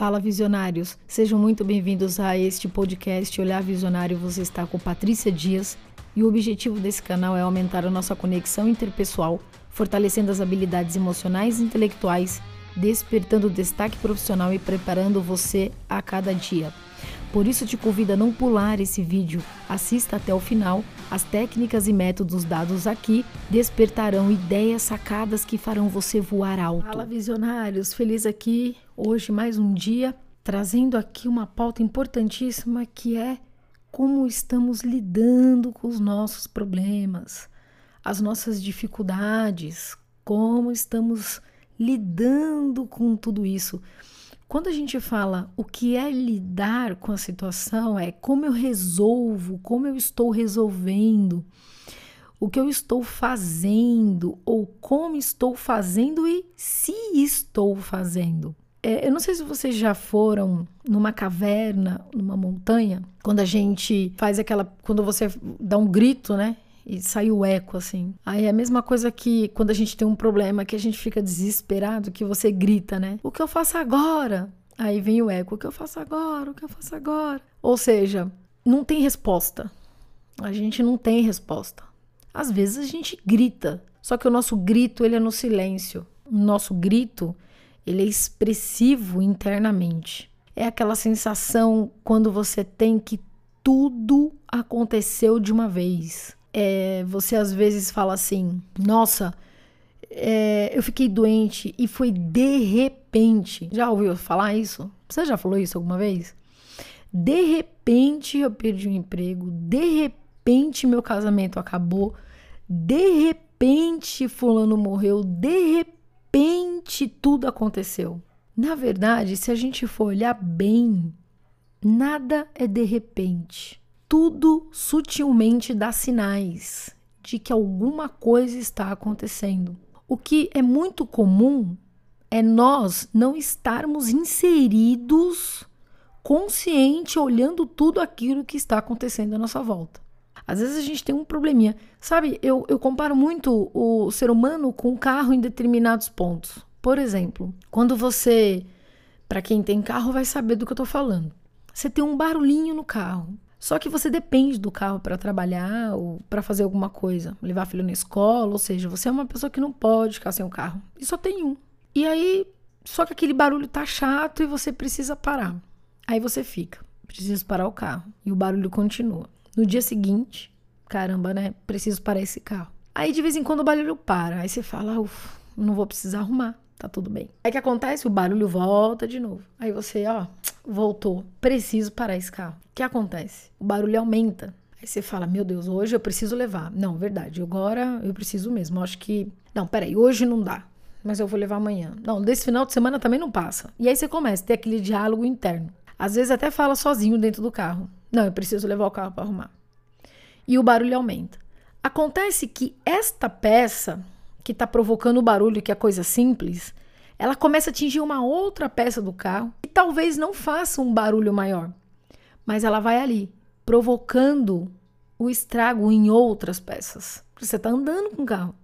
Fala visionários, sejam muito bem-vindos a este podcast Olhar Visionário. Você está com Patrícia Dias e o objetivo desse canal é aumentar a nossa conexão interpessoal, fortalecendo as habilidades emocionais e intelectuais, despertando destaque profissional e preparando você a cada dia. Por isso te convido a não pular esse vídeo, assista até o final. As técnicas e métodos dados aqui despertarão ideias sacadas que farão você voar alto. Fala visionários, feliz aqui hoje mais um dia trazendo aqui uma pauta importantíssima que é como estamos lidando com os nossos problemas, as nossas dificuldades, como estamos lidando com tudo isso. Quando a gente fala o que é lidar com a situação, é como eu resolvo, como eu estou resolvendo, o que eu estou fazendo, ou como estou fazendo e se estou fazendo. É, eu não sei se vocês já foram numa caverna, numa montanha, quando a gente faz aquela. Quando você dá um grito, né? E sai o eco assim. Aí é a mesma coisa que quando a gente tem um problema que a gente fica desesperado, que você grita, né? O que eu faço agora? Aí vem o eco, o que eu faço agora? O que eu faço agora? Ou seja, não tem resposta. A gente não tem resposta. Às vezes a gente grita, só que o nosso grito ele é no silêncio. O nosso grito ele é expressivo internamente. É aquela sensação quando você tem que tudo aconteceu de uma vez é, você às vezes fala assim: nossa, é, eu fiquei doente e foi de repente. Já ouviu falar isso? Você já falou isso alguma vez? De repente eu perdi o emprego, de repente meu casamento acabou, de repente fulano morreu, de repente tudo aconteceu. Na verdade, se a gente for olhar bem, nada é de repente tudo sutilmente dá sinais de que alguma coisa está acontecendo. O que é muito comum é nós não estarmos inseridos consciente olhando tudo aquilo que está acontecendo à nossa volta. Às vezes a gente tem um probleminha. Sabe, eu, eu comparo muito o ser humano com o carro em determinados pontos. Por exemplo, quando você, para quem tem carro, vai saber do que eu estou falando. Você tem um barulhinho no carro. Só que você depende do carro para trabalhar ou para fazer alguma coisa, levar filho na escola, ou seja, você é uma pessoa que não pode ficar sem o carro. E só tem um. E aí, só que aquele barulho tá chato e você precisa parar. Aí você fica, preciso parar o carro. E o barulho continua. No dia seguinte, caramba, né? Preciso parar esse carro. Aí de vez em quando o barulho para. Aí você fala, ufa, não vou precisar arrumar tá tudo bem. Aí que acontece? O barulho volta de novo. Aí você, ó, voltou. Preciso parar esse carro. O que acontece? O barulho aumenta. Aí você fala, meu Deus, hoje eu preciso levar. Não, verdade, agora eu preciso mesmo. Eu acho que. Não, peraí, hoje não dá. Mas eu vou levar amanhã. Não, desse final de semana também não passa. E aí você começa a ter aquele diálogo interno. Às vezes até fala sozinho dentro do carro. Não, eu preciso levar o carro para arrumar. E o barulho aumenta. Acontece que esta peça que está provocando o barulho, que é coisa simples, ela começa a atingir uma outra peça do carro e talvez não faça um barulho maior, mas ela vai ali, provocando o estrago em outras peças. Você está andando com o carro.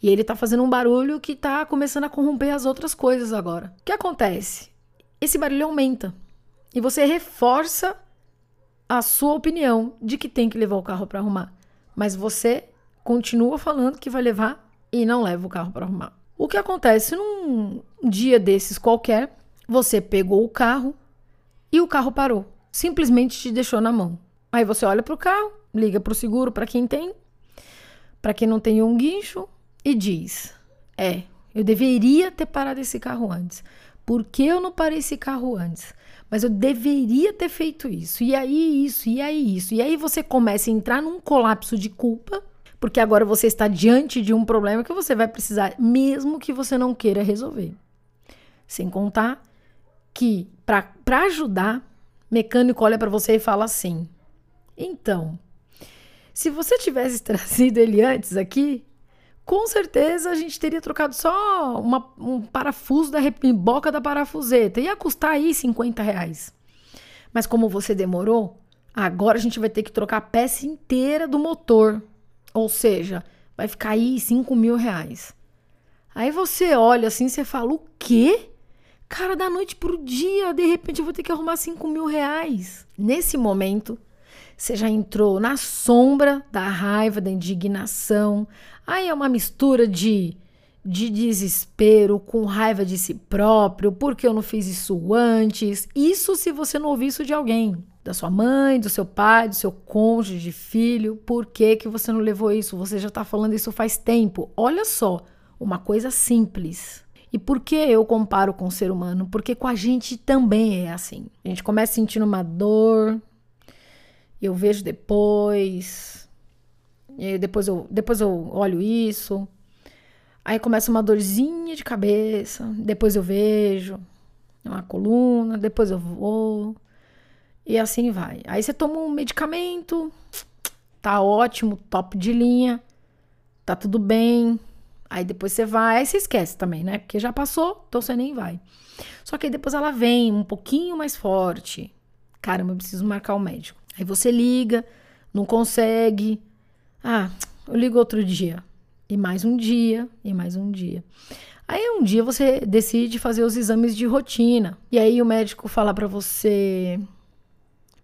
E ele está fazendo um barulho que está começando a corromper as outras coisas agora. O que acontece? Esse barulho aumenta e você reforça a sua opinião de que tem que levar o carro para arrumar. Mas você continua falando que vai levar e não leva o carro para arrumar. O que acontece num dia desses qualquer, você pegou o carro e o carro parou, simplesmente te deixou na mão. Aí você olha para o carro, liga para o seguro para quem tem, para quem não tem um guincho e diz: "É, eu deveria ter parado esse carro antes. Por que eu não parei esse carro antes? Mas eu deveria ter feito isso. E aí isso, e aí isso. E aí você começa a entrar num colapso de culpa porque agora você está diante de um problema que você vai precisar, mesmo que você não queira resolver. Sem contar que, para ajudar, mecânico olha para você e fala assim: então, se você tivesse trazido ele antes aqui, com certeza a gente teria trocado só uma, um parafuso da boca da parafuseta. Ia custar aí 50 reais. Mas como você demorou, agora a gente vai ter que trocar a peça inteira do motor. Ou seja, vai ficar aí 5 mil reais. Aí você olha assim, você fala, o quê? Cara, da noite pro dia, de repente eu vou ter que arrumar 5 mil reais. Nesse momento, você já entrou na sombra da raiva, da indignação. Aí é uma mistura de, de desespero, com raiva de si próprio, porque eu não fiz isso antes. Isso se você não ouvir isso de alguém da sua mãe, do seu pai, do seu cônjuge, filho. Por que, que você não levou isso? Você já está falando isso faz tempo. Olha só, uma coisa simples. E por que eu comparo com o ser humano? Porque com a gente também é assim. A gente começa sentindo uma dor, eu vejo depois, depois eu, depois eu olho isso, aí começa uma dorzinha de cabeça, depois eu vejo uma coluna, depois eu vou, e assim vai. Aí você toma um medicamento, tá ótimo, top de linha, tá tudo bem. Aí depois você vai, aí você esquece também, né? Porque já passou, então você nem vai. Só que aí depois ela vem um pouquinho mais forte. Caramba, eu preciso marcar o médico. Aí você liga, não consegue. Ah, eu ligo outro dia. E mais um dia, e mais um dia. Aí um dia você decide fazer os exames de rotina. E aí o médico fala para você: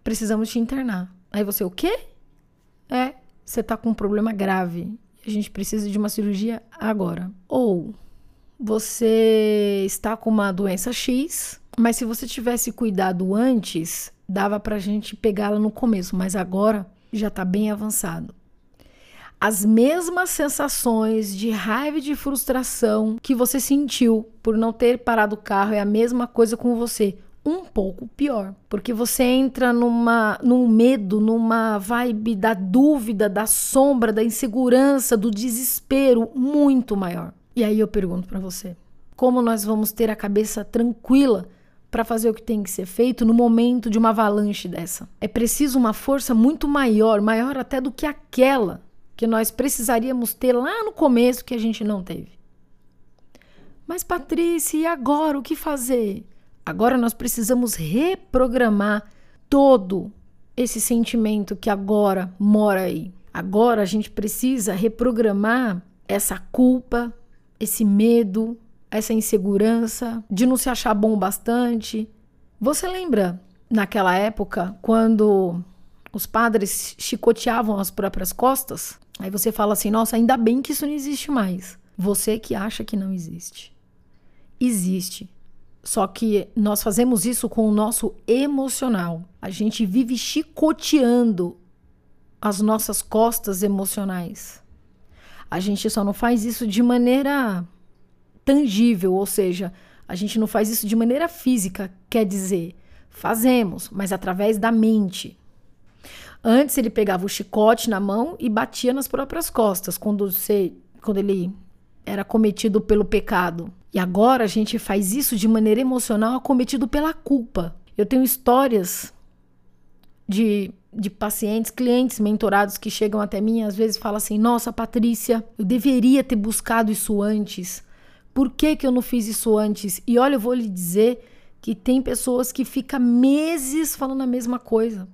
precisamos te internar. Aí você, o quê? É, você tá com um problema grave. A gente precisa de uma cirurgia agora. Ou você está com uma doença X, mas se você tivesse cuidado antes, dava pra gente pegá-la no começo, mas agora já tá bem avançado. As mesmas sensações de raiva e de frustração que você sentiu por não ter parado o carro é a mesma coisa com você um pouco pior, porque você entra numa num medo, numa vibe da dúvida, da sombra, da insegurança, do desespero muito maior. E aí eu pergunto para você, como nós vamos ter a cabeça tranquila para fazer o que tem que ser feito no momento de uma avalanche dessa? É preciso uma força muito maior, maior até do que aquela que nós precisaríamos ter lá no começo que a gente não teve. Mas Patrícia, e agora o que fazer? Agora nós precisamos reprogramar todo esse sentimento que agora mora aí. Agora a gente precisa reprogramar essa culpa, esse medo, essa insegurança de não se achar bom bastante. Você lembra naquela época quando os padres chicoteavam as próprias costas? Aí você fala assim: nossa, ainda bem que isso não existe mais. Você que acha que não existe. Existe. Só que nós fazemos isso com o nosso emocional. A gente vive chicoteando as nossas costas emocionais. A gente só não faz isso de maneira tangível, ou seja, a gente não faz isso de maneira física, quer dizer, fazemos, mas através da mente. Antes ele pegava o chicote na mão e batia nas próprias costas quando você, quando ele era cometido pelo pecado. E agora a gente faz isso de maneira emocional, acometido pela culpa. Eu tenho histórias de, de pacientes, clientes mentorados que chegam até mim e às vezes falam assim: Nossa, Patrícia, eu deveria ter buscado isso antes. Por que, que eu não fiz isso antes? E olha, eu vou lhe dizer que tem pessoas que ficam meses falando a mesma coisa.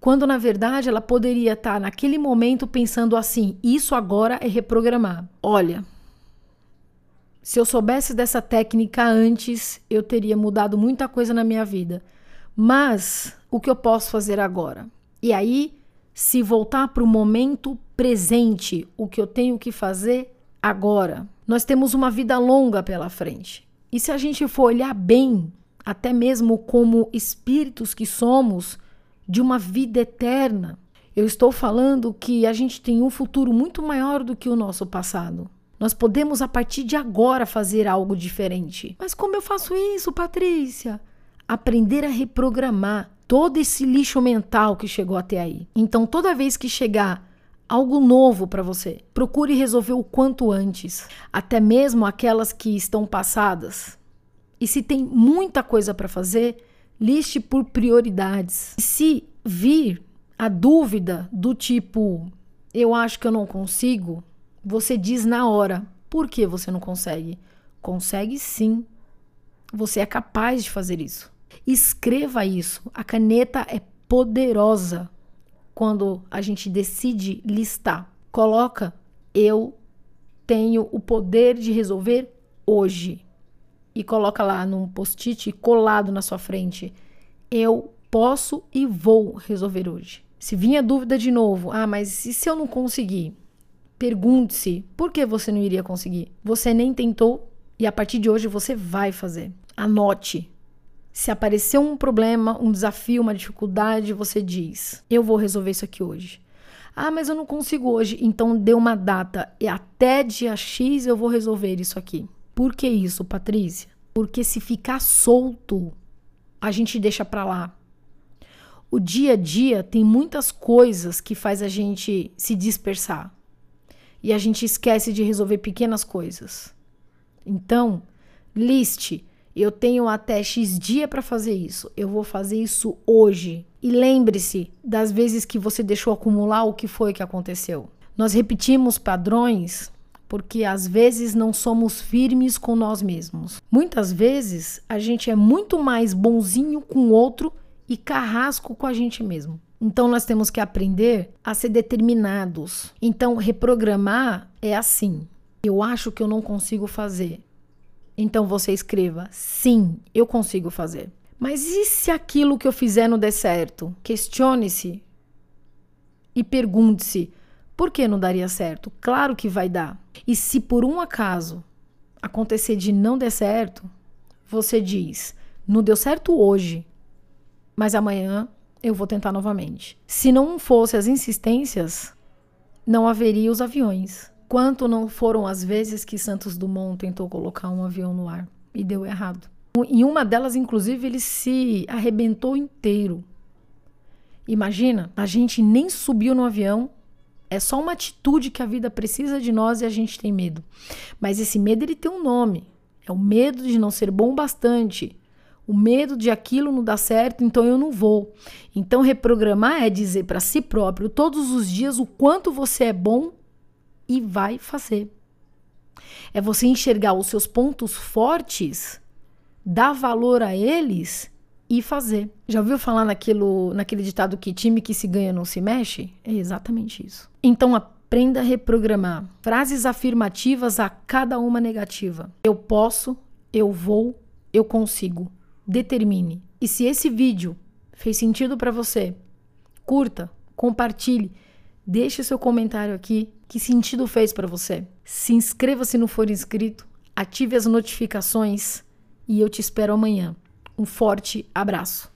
Quando na verdade ela poderia estar naquele momento pensando assim: Isso agora é reprogramar. Olha, se eu soubesse dessa técnica antes, eu teria mudado muita coisa na minha vida. Mas o que eu posso fazer agora? E aí, se voltar para o momento presente, o que eu tenho que fazer agora? Nós temos uma vida longa pela frente. E se a gente for olhar bem, até mesmo como espíritos que somos, de uma vida eterna, eu estou falando que a gente tem um futuro muito maior do que o nosso passado. Nós podemos a partir de agora fazer algo diferente. Mas como eu faço isso, Patrícia? Aprender a reprogramar todo esse lixo mental que chegou até aí. Então, toda vez que chegar algo novo para você, procure resolver o quanto antes, até mesmo aquelas que estão passadas. E se tem muita coisa para fazer, liste por prioridades. Se vir a dúvida do tipo, eu acho que eu não consigo, você diz na hora. Por que você não consegue? Consegue sim. Você é capaz de fazer isso. Escreva isso. A caneta é poderosa quando a gente decide listar. Coloca eu tenho o poder de resolver hoje. E coloca lá num post-it colado na sua frente. Eu posso e vou resolver hoje. Se vinha dúvida de novo, ah, mas e se eu não conseguir? Pergunte-se por que você não iria conseguir. Você nem tentou e a partir de hoje você vai fazer. Anote. Se aparecer um problema, um desafio, uma dificuldade, você diz: Eu vou resolver isso aqui hoje. Ah, mas eu não consigo hoje. Então dê uma data e até dia X eu vou resolver isso aqui. Por que isso, Patrícia? Porque se ficar solto, a gente deixa para lá. O dia a dia tem muitas coisas que faz a gente se dispersar e a gente esquece de resolver pequenas coisas. Então, liste. Eu tenho até X dia para fazer isso. Eu vou fazer isso hoje. E lembre-se das vezes que você deixou acumular o que foi que aconteceu. Nós repetimos padrões porque às vezes não somos firmes com nós mesmos. Muitas vezes a gente é muito mais bonzinho com o outro e carrasco com a gente mesmo. Então nós temos que aprender a ser determinados. Então reprogramar é assim. Eu acho que eu não consigo fazer. Então você escreva: sim, eu consigo fazer. Mas e se aquilo que eu fizer não der certo? Questione-se e pergunte-se: por que não daria certo? Claro que vai dar. E se por um acaso acontecer de não der certo, você diz: não deu certo hoje, mas amanhã eu vou tentar novamente. Se não fosse as insistências, não haveria os aviões. Quanto não foram as vezes que Santos Dumont tentou colocar um avião no ar e deu errado? Em uma delas, inclusive, ele se arrebentou inteiro. Imagina, a gente nem subiu no avião. É só uma atitude que a vida precisa de nós e a gente tem medo. Mas esse medo ele tem um nome. É o medo de não ser bom bastante, o medo de aquilo não dar certo, então eu não vou. Então reprogramar é dizer para si próprio todos os dias o quanto você é bom e vai fazer. É você enxergar os seus pontos fortes, dar valor a eles e fazer. Já ouviu falar naquilo, naquele ditado que time que se ganha não se mexe? É exatamente isso. Então aprenda a reprogramar frases afirmativas a cada uma negativa. Eu posso, eu vou, eu consigo determine. E se esse vídeo fez sentido para você, curta, compartilhe, deixe seu comentário aqui. Que sentido fez para você? Se inscreva se não for inscrito, ative as notificações e eu te espero amanhã. Um forte abraço.